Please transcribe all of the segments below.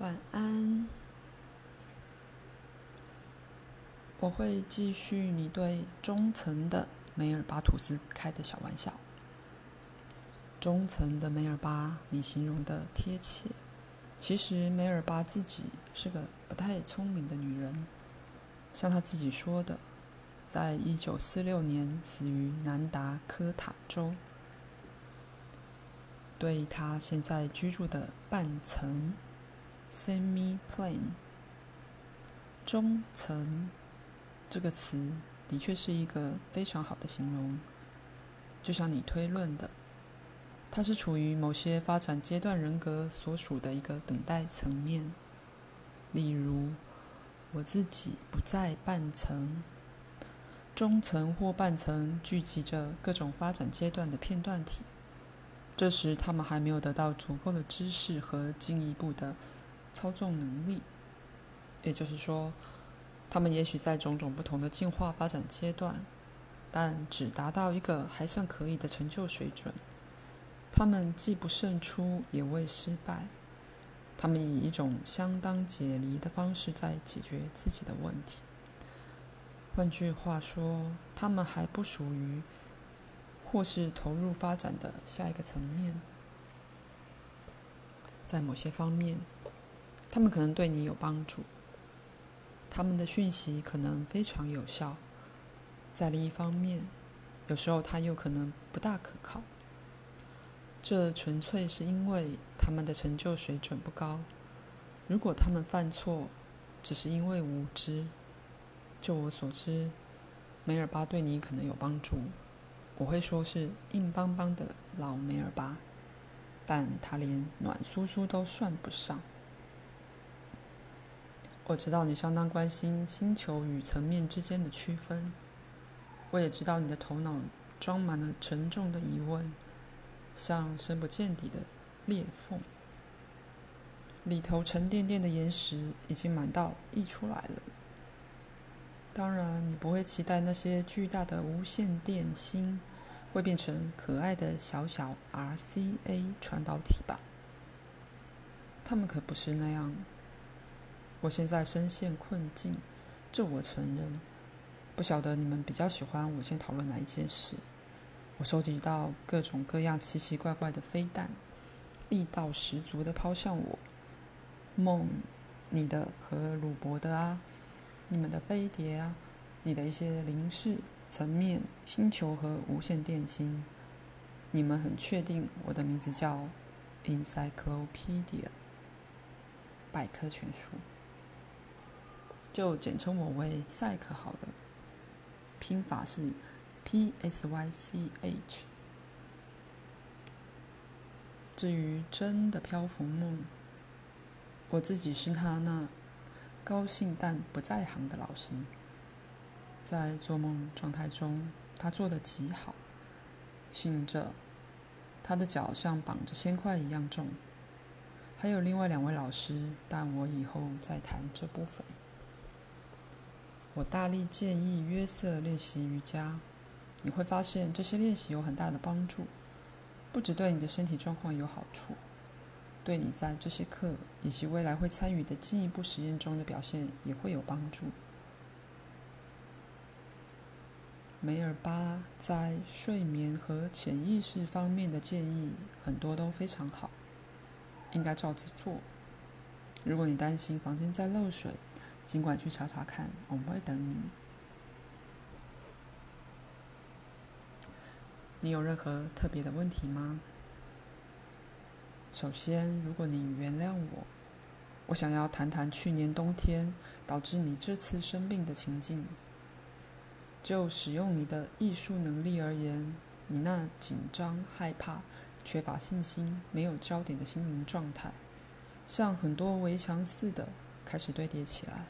晚安。我会继续你对中层的梅尔巴吐司开的小玩笑。中层的梅尔巴，你形容的贴切。其实梅尔巴自己是个不太聪明的女人，像她自己说的，在一九四六年死于南达科塔州。对她现在居住的半层。Semi-plane，中层这个词的确是一个非常好的形容。就像你推论的，它是处于某些发展阶段人格所属的一个等待层面。例如，我自己不在半层，中层或半层聚集着各种发展阶段的片段体。这时，他们还没有得到足够的知识和进一步的。操纵能力，也就是说，他们也许在种种不同的进化发展阶段，但只达到一个还算可以的成就水准。他们既不胜出，也未失败。他们以一种相当解离的方式在解决自己的问题。换句话说，他们还不属于，或是投入发展的下一个层面。在某些方面。他们可能对你有帮助，他们的讯息可能非常有效。在另一方面，有时候他又可能不大可靠。这纯粹是因为他们的成就水准不高。如果他们犯错，只是因为无知，就我所知，梅尔巴对你可能有帮助。我会说是硬邦邦的老梅尔巴，但他连暖酥酥都算不上。我知道你相当关心星球与层面之间的区分，我也知道你的头脑装满了沉重的疑问，像深不见底的裂缝，里头沉甸甸的岩石已经满到溢出来了。当然，你不会期待那些巨大的无线电星会变成可爱的小小 RCA 传导体吧？它们可不是那样。我现在深陷困境，这我承认。不晓得你们比较喜欢我先讨论哪一件事？我收集到各种各样奇奇怪怪的飞弹，力道十足的抛向我。梦，你的和鲁伯的啊，你们的飞碟啊，你的一些灵视层面星球和无线电星。你们很确定我的名字叫 Encyclopedia，百科全书。就简称我为赛克好了，拼法是 P S Y C H。至于真的漂浮梦，我自己是他那高兴但不在行的老师。在做梦状态中，他做的极好，醒着，他的脚像绑着铅块一样重。还有另外两位老师，但我以后再谈这部分。我大力建议约瑟练习瑜伽，你会发现这些练习有很大的帮助，不只对你的身体状况有好处，对你在这些课以及未来会参与的进一步实验中的表现也会有帮助。梅尔巴在睡眠和潜意识方面的建议很多都非常好，应该照着做。如果你担心房间在漏水，尽管去查查看，我们会等你。你有任何特别的问题吗？首先，如果你原谅我，我想要谈谈去年冬天导致你这次生病的情境。就使用你的艺术能力而言，你那紧张、害怕、缺乏信心、没有焦点的心灵状态，像很多围墙似的开始堆叠起来。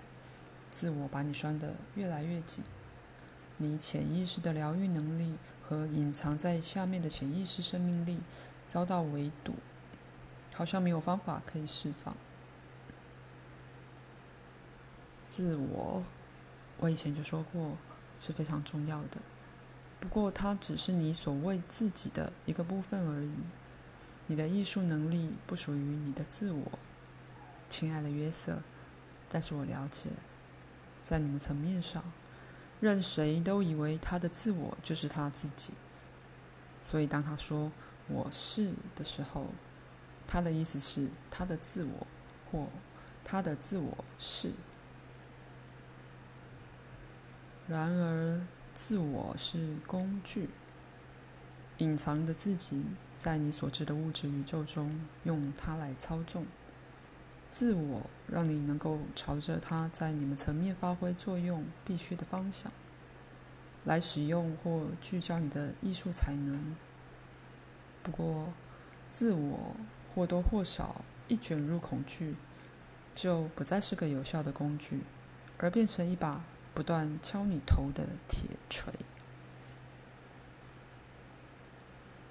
自我把你拴得越来越紧，你潜意识的疗愈能力和隐藏在下面的潜意识生命力遭到围堵，好像没有方法可以释放。自我，我以前就说过是非常重要的，不过它只是你所谓自己的一个部分而已。你的艺术能力不属于你的自我，亲爱的约瑟。但是我了解，在你们层面上，任谁都以为他的自我就是他自己。所以当他说“我是”的时候，他的意思是他的自我或他的自我是。然而，自我是工具，隐藏的自己在你所知的物质宇宙中，用它来操纵。自我让你能够朝着它在你们层面发挥作用必须的方向来使用或聚焦你的艺术才能。不过，自我或多或少一卷入恐惧，就不再是个有效的工具，而变成一把不断敲你头的铁锤。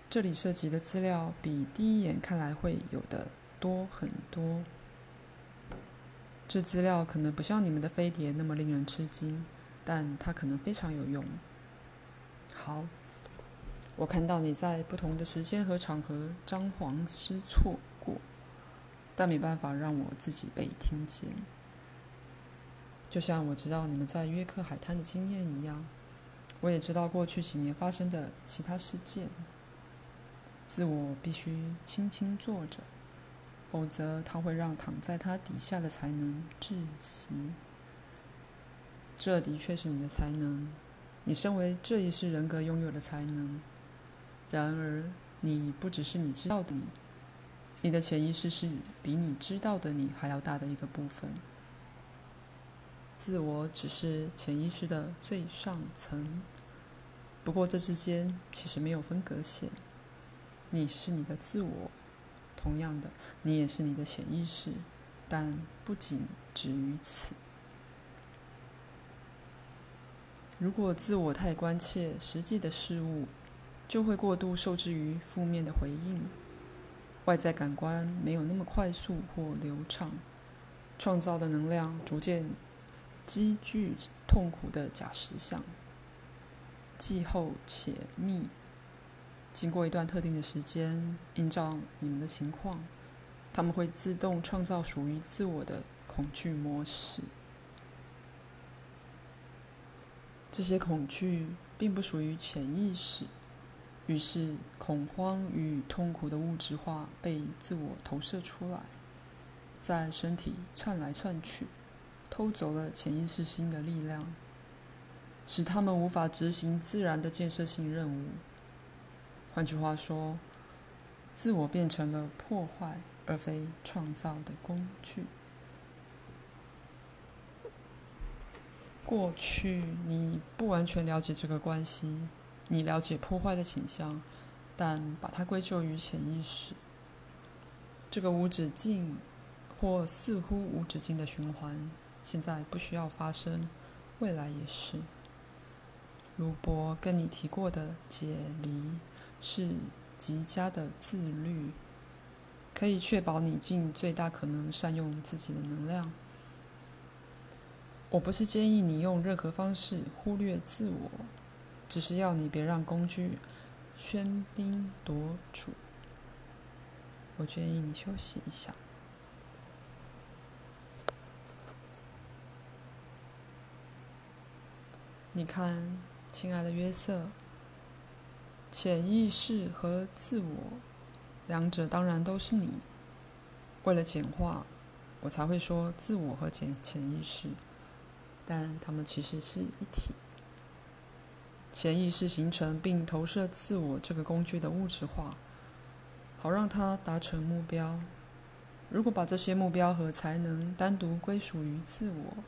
这里涉及的资料比第一眼看来会有的多很多。这资料可能不像你们的飞碟那么令人吃惊，但它可能非常有用。好，我看到你在不同的时间和场合张皇失措过，但没办法让我自己被听见。就像我知道你们在约克海滩的经验一样，我也知道过去几年发生的其他事件。自我必须轻轻坐着。否则，他会让躺在他底下的才能窒息。这的确是你的才能，你身为这一世人格拥有的才能。然而，你不只是你知道的你，你的潜意识是比你知道的你还要大的一个部分。自我只是潜意识的最上层，不过这之间其实没有分隔线。你是你的自我。同样的，你也是你的潜意识，但不仅止于此。如果自我太关切实际的事物，就会过度受制于负面的回应。外在感官没有那么快速或流畅，创造的能量逐渐积聚痛苦的假实相，既厚且密。经过一段特定的时间，依照你们的情况，他们会自动创造属于自我的恐惧模式。这些恐惧并不属于潜意识，于是恐慌与痛苦的物质化被自我投射出来，在身体窜来窜去，偷走了潜意识心的力量，使他们无法执行自然的建设性任务。换句话说，自我变成了破坏而非创造的工具。过去你不完全了解这个关系，你了解破坏的倾向，但把它归咎于潜意识。这个无止境或似乎无止境的循环，现在不需要发生，未来也是。鲁伯跟你提过的解离。是极佳的自律，可以确保你尽最大可能善用自己的能量。我不是建议你用任何方式忽略自我，只是要你别让工具喧宾夺主。我建议你休息一下。你看，亲爱的约瑟。潜意识和自我，两者当然都是你。为了简化，我才会说自我和潜潜意识，但它们其实是一体。潜意识形成并投射自我这个工具的物质化，好让它达成目标。如果把这些目标和才能单独归属于自我，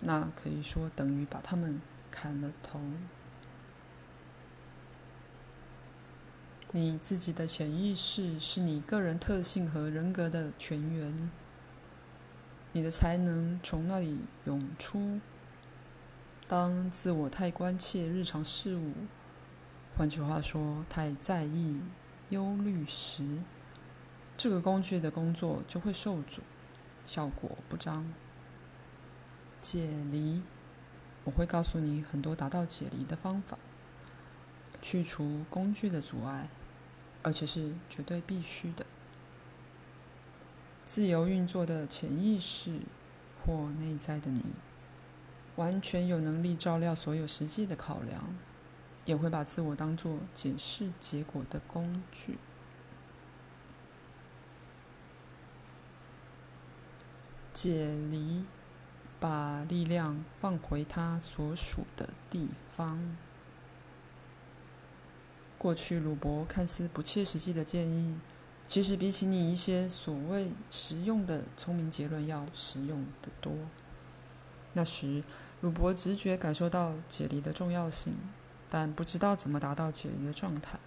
那可以说等于把它们砍了头。你自己的潜意识是你个人特性和人格的泉源，你的才能从那里涌出。当自我太关切日常事务，换句话说，太在意、忧虑时，这个工具的工作就会受阻，效果不彰。解离，我会告诉你很多达到解离的方法，去除工具的阻碍。而且是绝对必须的。自由运作的潜意识或内在的你，完全有能力照料所有实际的考量，也会把自我当作检视结果的工具。解离，把力量放回它所属的地方。过去鲁伯看似不切实际的建议，其实比起你一些所谓实用的聪明结论要实用得多。那时，鲁伯直觉感受到解离的重要性，但不知道怎么达到解离的状态。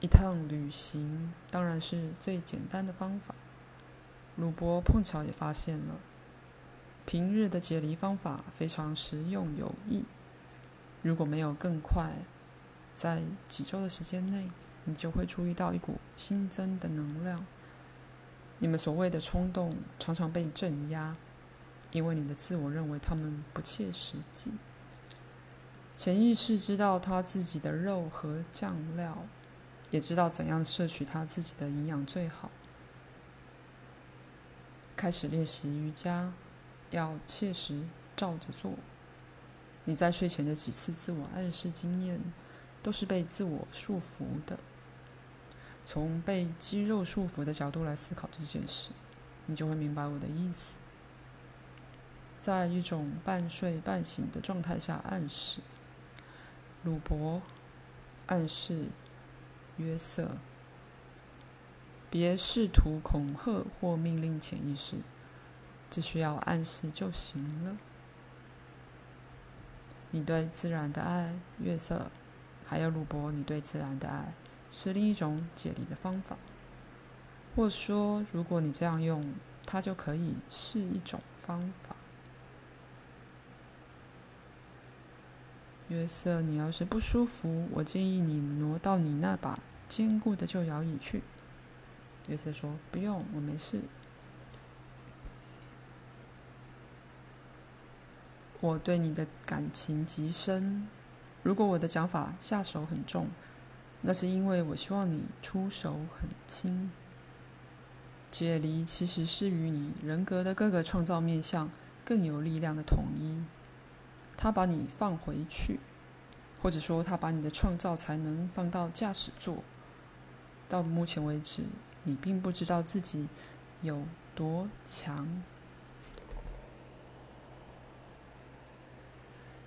一趟旅行当然是最简单的方法。鲁伯碰巧也发现了，平日的解离方法非常实用有益。如果没有更快，在几周的时间内，你就会注意到一股新增的能量。你们所谓的冲动常常被镇压，因为你的自我认为他们不切实际。潜意识知道他自己的肉和酱料，也知道怎样摄取他自己的营养最好。开始练习瑜伽，要切实照着做。你在睡前的几次自我暗示经验，都是被自我束缚的。从被肌肉束缚的角度来思考这件事，你就会明白我的意思。在一种半睡半醒的状态下暗示，鲁伯暗示约瑟，别试图恐吓或命令潜意识，只需要暗示就行了。你对自然的爱，约瑟。还有鲁伯，你对自然的爱是另一种解离的方法，或说，如果你这样用，它就可以是一种方法。约瑟，你要是不舒服，我建议你挪到你那把坚固的旧摇椅去。约瑟说：“不用，我没事。”我对你的感情极深。如果我的讲法下手很重，那是因为我希望你出手很轻。解离其实是与你人格的各个创造面向更有力量的统一。他把你放回去，或者说他把你的创造才能放到驾驶座。到目前为止，你并不知道自己有多强。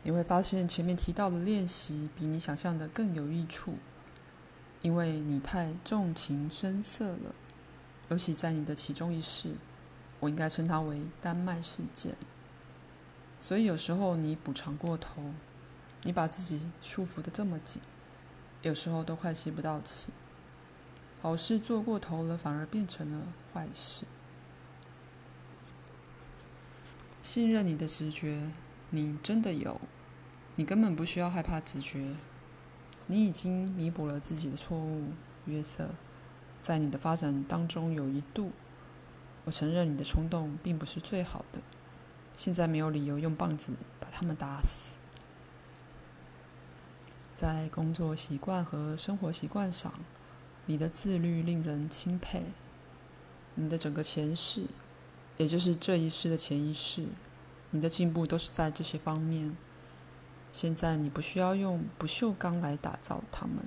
你会发现前面提到的练习比你想象的更有益处，因为你太纵情声色了，尤其在你的其中一世，我应该称它为丹麦事件。所以有时候你补偿过头，你把自己束缚的这么紧，有时候都快吸不到气。好事做过头了，反而变成了坏事。信任你的直觉，你真的有。你根本不需要害怕直觉，你已经弥补了自己的错误，约瑟。在你的发展当中，有一度，我承认你的冲动并不是最好的。现在没有理由用棒子把他们打死。在工作习惯和生活习惯上，你的自律令人钦佩。你的整个前世，也就是这一世的前一世，你的进步都是在这些方面。现在你不需要用不锈钢来打造他们，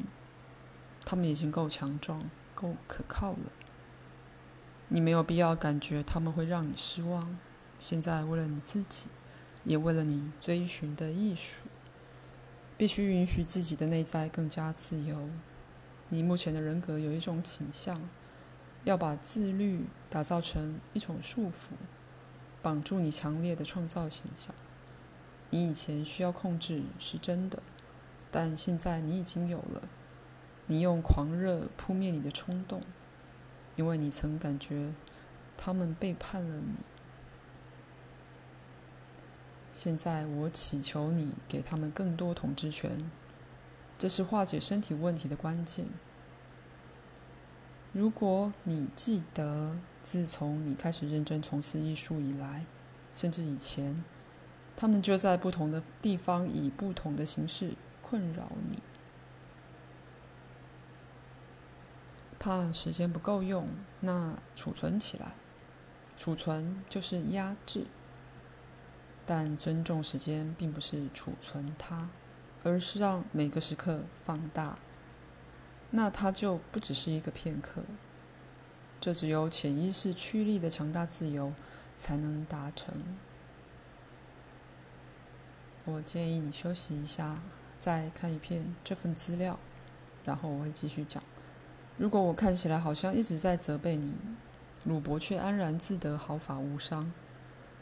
他们已经够强壮、够可靠了。你没有必要感觉他们会让你失望。现在为了你自己，也为了你追寻的艺术，必须允许自己的内在更加自由。你目前的人格有一种倾向，要把自律打造成一种束缚，绑住你强烈的创造形象。你以前需要控制是真的，但现在你已经有了。你用狂热扑灭你的冲动，因为你曾感觉他们背叛了你。现在我祈求你给他们更多统治权，这是化解身体问题的关键。如果你记得，自从你开始认真从事艺术以来，甚至以前。他们就在不同的地方，以不同的形式困扰你。怕时间不够用，那储存起来。储存就是压制，但尊重时间并不是储存它，而是让每个时刻放大。那它就不只是一个片刻，这只有潜意识驱力的强大自由才能达成。我建议你休息一下，再看一遍这份资料，然后我会继续讲。如果我看起来好像一直在责备你，鲁伯却安然自得，毫发无伤。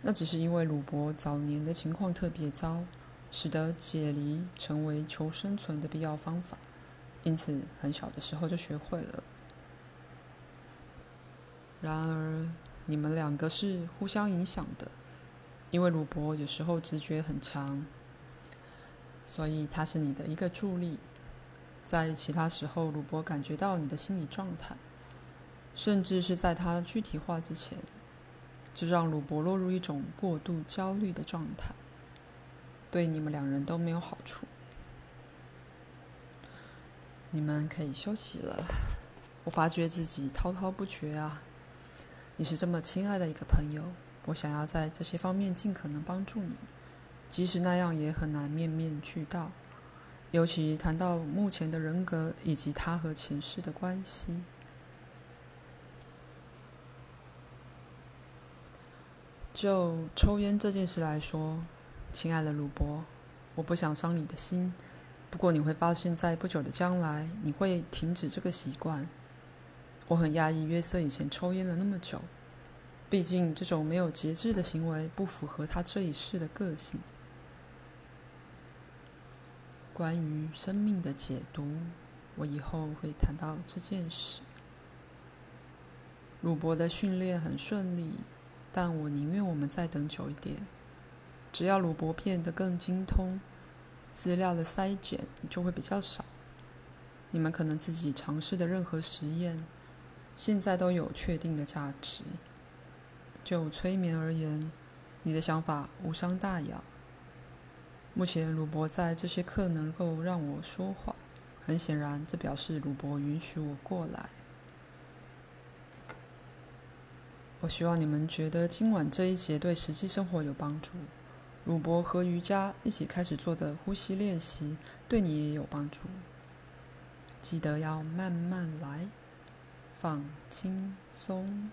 那只是因为鲁伯早年的情况特别糟，使得解离成为求生存的必要方法，因此很小的时候就学会了。然而，你们两个是互相影响的，因为鲁伯有时候直觉很强，所以他是你的一个助力。在其他时候，鲁伯感觉到你的心理状态。甚至是在他具体化之前，这让鲁伯落入一种过度焦虑的状态，对你们两人都没有好处。你们可以休息了。我发觉自己滔滔不绝啊！你是这么亲爱的一个朋友，我想要在这些方面尽可能帮助你，即使那样也很难面面俱到，尤其谈到目前的人格以及他和前世的关系。就抽烟这件事来说，亲爱的鲁伯，我不想伤你的心。不过你会发现在不久的将来，你会停止这个习惯。我很讶异约瑟以前抽烟了那么久，毕竟这种没有节制的行为不符合他这一世的个性。关于生命的解读，我以后会谈到这件事。鲁伯的训练很顺利。但我宁愿我们再等久一点，只要鲁伯变得更精通，资料的筛检就会比较少。你们可能自己尝试的任何实验，现在都有确定的价值。就催眠而言，你的想法无伤大雅。目前鲁伯在这些课能够让我说话，很显然，这表示鲁伯允许我过来。我希望你们觉得今晚这一节对实际生活有帮助。鲁伯和瑜伽一起开始做的呼吸练习，对你也有帮助。记得要慢慢来，放轻松。